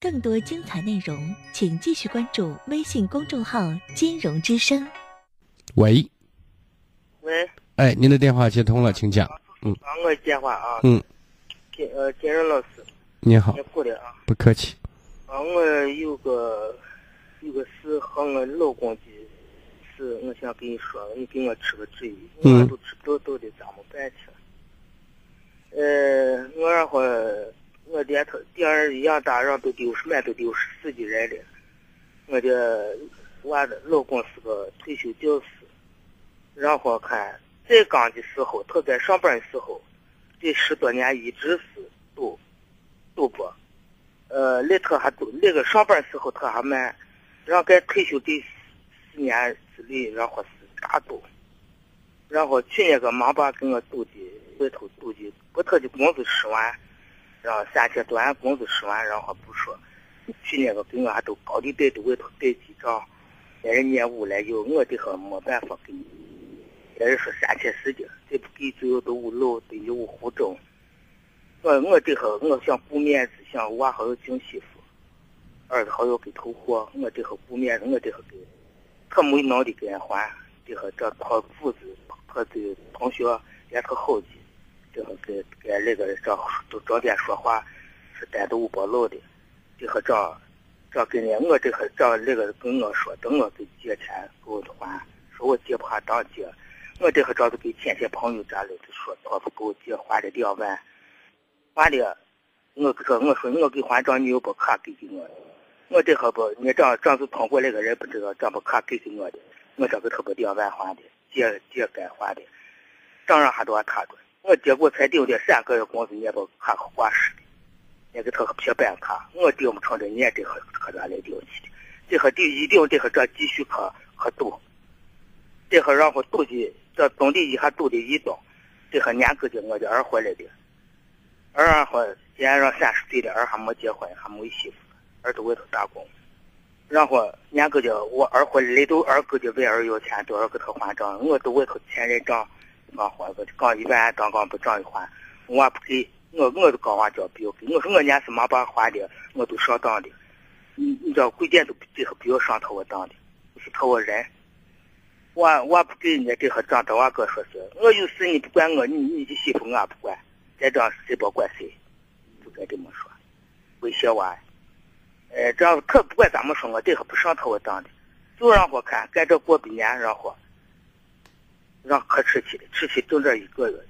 更多精彩内容，请继续关注微信公众号“金融之声”。喂，喂，哎，您的电话接通了，请讲。嗯。啊，我电话啊，嗯，金呃金融老师，你好。你，过来啊，不客气。啊，我有个有个事和我老公的事，我想跟你说，你给我出个主意，嗯我都知不道到底咋么办去。呃，我然后我连他第二一样大让都丢十满都丢十四几人了，我的娃的老公是个退休教师，然后看在岗的时候，他在上班的时候，这十多年一直是赌赌博。呃，那他还赌，那个上班时候他还卖，然后该退休的四年之内，然后是大赌，然后去年个忙把跟我赌的外头赌的，把他的工资十万，然后三千多万工资十万，然后不说，去年个给我还都高利贷都外头贷记账，别人撵屋来要，我这还没办法给你，别人说三千四的，再不给最后都五楼得有户政。我我这会我想顾面子，想娃还要进媳妇，儿子还要给头货，我这会顾面子，我这会给，他没能力给人还，这会这他父子他的同学连他好几，这会给给那个这都整天说话是单独不漏的，这会这这跟人我这会这那个跟我说，等我给借钱给我还，说我借不下当借，我这会这都给亲戚朋友家里说，他不给我借还了两万。完了，我说我说我给还账，你又把卡给给我，我这可不，你这这是通过那个人不知道，这把卡给给我的，我这个他把两万还的，借借该还的，账上还多他的，我结果才丢的三个月工资，你也把卡还实的，也给他个撇板卡，我丢不成的，你也这可可咋来丢去的，这和丢一定这和这继续可可赌，这和然后赌的这总的一下赌的一刀，这和年个的我的儿回来的。儿啊，好，今年让三十岁了，儿还没结婚，还没媳妇，儿在外头打工。然后年个的我儿回来都儿哥的问儿要钱，都儿给他还账，我都外头欠人账，刚还个刚一万，刚刚不涨一还，我不给，我我都刚完叫不要给，我说我年是没把还的，我都上当的。你你知道贵点都最后不要上他我当的，是他我人。我我不给人家这个账，他我哥说是，我有事你不管我，你你的媳妇我不管。再这样谁不管谁，就该这么说，威胁我。呃，这样他不管咋么说，我这个不上他我当的，就让我看，赶这过百年，然后让可吃起的，吃起整这一个月的，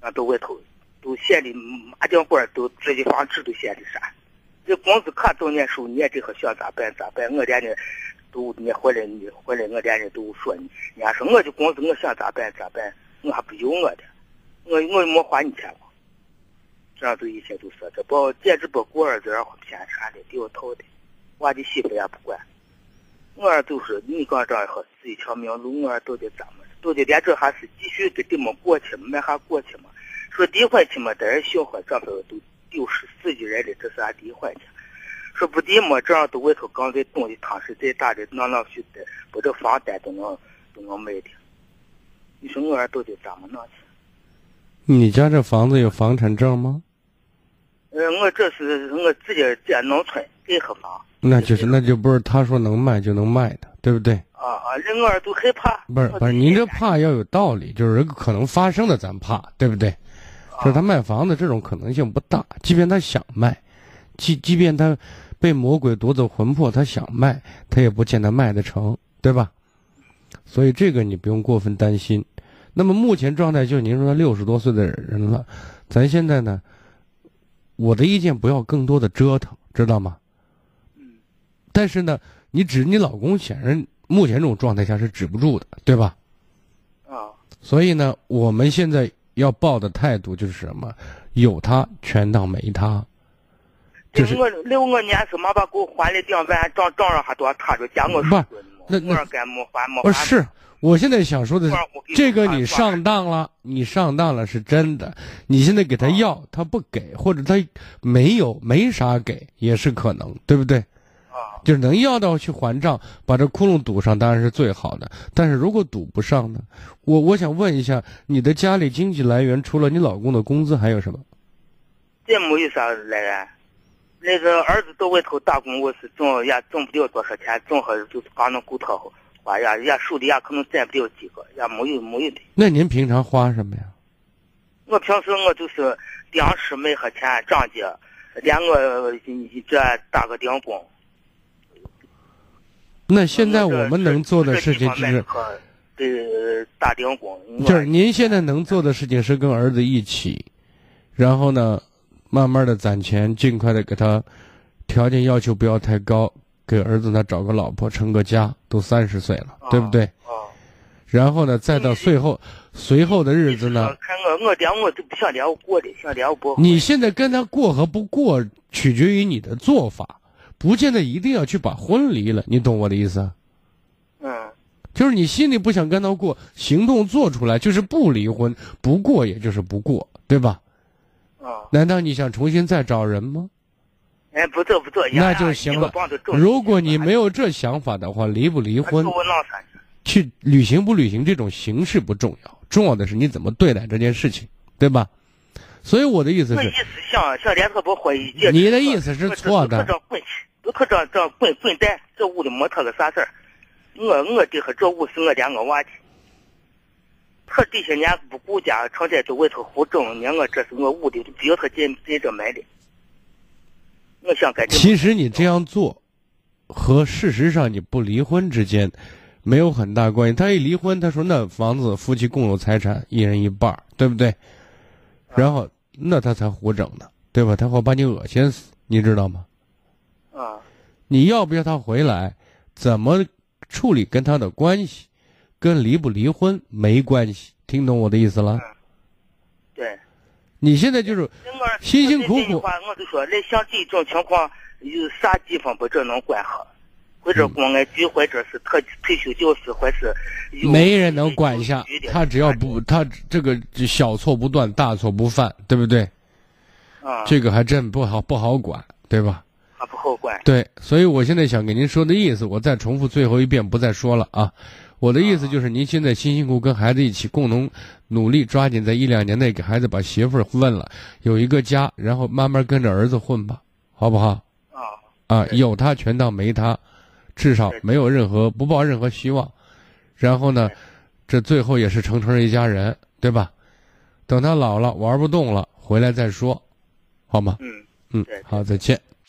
让到外头都闲的麻将馆都自己房子都闲的啥，这工资卡到年收，你也这个想咋办咋办，我连人都你回来你回来我连人都说你，人家说我的工资我想咋办咋办，我还不有我的，我我没花你钱过。这样都一切都说，这不简直不顾儿子然后骗啥的，掉套的，我的媳妇也不管。我儿都是你刚这样好，自己条命路，我儿到底咋？到底连这还是继续给他们过去吗？没还过去嘛？说离婚去嘛，在人小伙这边都丢失四几人了，这是俺离婚去。说不离嘛，这样都外头刚在东的汤是再大的，哪哪去的，把这房单都能都能卖的。你说我儿到底怎么弄去？你家这房子有房产证吗？呃，我这是我自己在农村盖合房。那就是那就不是他说能卖就能卖的，对不对？啊啊！人儿都害怕。不是不是，您这怕要有道理，就是可能发生的咱怕，对不对？就是他卖房子这种可能性不大，即便他想卖，即即便他被魔鬼夺走魂魄，他想卖，他也不见得卖得成，对吧？所以这个你不用过分担心。那么目前状态就是您说他六十多岁的人了，咱现在呢，我的意见不要更多的折腾，知道吗？嗯。但是呢，你指你老公显然目前这种状态下是止不住的，对吧？啊。所以呢，我们现在要抱的态度就是什么？有他全当没他。就是我六我年是妈把给我还了两万，账账上还多他着加我说那那该没还没不是，我现在想说的是，这个你上上当了，你上当了是真的。你现在给他要，他不给，或者他没有没啥给，也是可能，对不对？啊。就是能要到去还账，把这窟窿堵上，当然是最好的。但是如果堵不上呢？我我想问一下，你的家里经济来源除了你老公的工资还有什么？这没有啥来源。那个儿子到外头打工，我是挣也挣不了多少钱，正好就是刚能够他花呀，也手里也可能攒不了几个，也没有没有的。那您平常花什么呀？我平时我就是粮食没喝钱涨价，连我这打个零工。那现在我们能做的事情就是。就是您现在能做的事情是跟儿子一起，然后呢，慢慢的攒钱，尽快的给他条件要求不要太高，给儿子呢找个老婆成个家，都三十岁了，对不对？啊。然后呢，再到随后随后的日子呢？看我我连我都不想过的，想不。你现在跟他过和不过，取决于你的做法。不见得一定要去把婚离了，你懂我的意思？嗯，就是你心里不想跟他过，行动做出来就是不离婚，不过也就是不过，对吧？啊，难道你想重新再找人吗？哎，不做不做，那就行了。如果你没有这想法的话，离不离婚，去旅行不旅行这种形式不重要，重要的是你怎么对待这件事情，对吧？所以我的意思是，你的意思是错的。都可这这滚滚蛋！这屋里没他个啥事儿。我我这和这屋是我家我娃的。他这些年不顾家，成天在外头胡整，呢我这是我屋里不要他进进这门的。我想改。其实你这样做，和事实上你不离婚之间没有很大关系。他一离婚，他说那房子夫妻共有财产，一人一半，对不对？然后那他才胡整呢，对吧？他会把你恶心死，你知道吗？啊，你要不要他回来？怎么处理跟他的关系，跟离不离婚没关系。听懂我的意思了？对。你现在就是辛辛苦苦。我就说，那像这种情况，有啥地方不这能管好？或者公安局，或者是特退休教师，或是没人能管一下。他只要不，他这个小错不断，大错不犯，对不对？啊。这个还真不好，不好管，对吧？啊，不后悔。对，所以我现在想给您说的意思，我再重复最后一遍，不再说了啊。我的意思就是，您现在辛辛苦苦跟孩子一起，共同努力，抓紧在一两年内给孩子把媳妇儿问了，有一个家，然后慢慢跟着儿子混吧，好不好？啊。啊，有他全当没他。至少没有任何不抱任何希望，然后呢，这最后也是成成一家人，对吧？等他老了玩不动了，回来再说，好吗？嗯嗯，好，再见。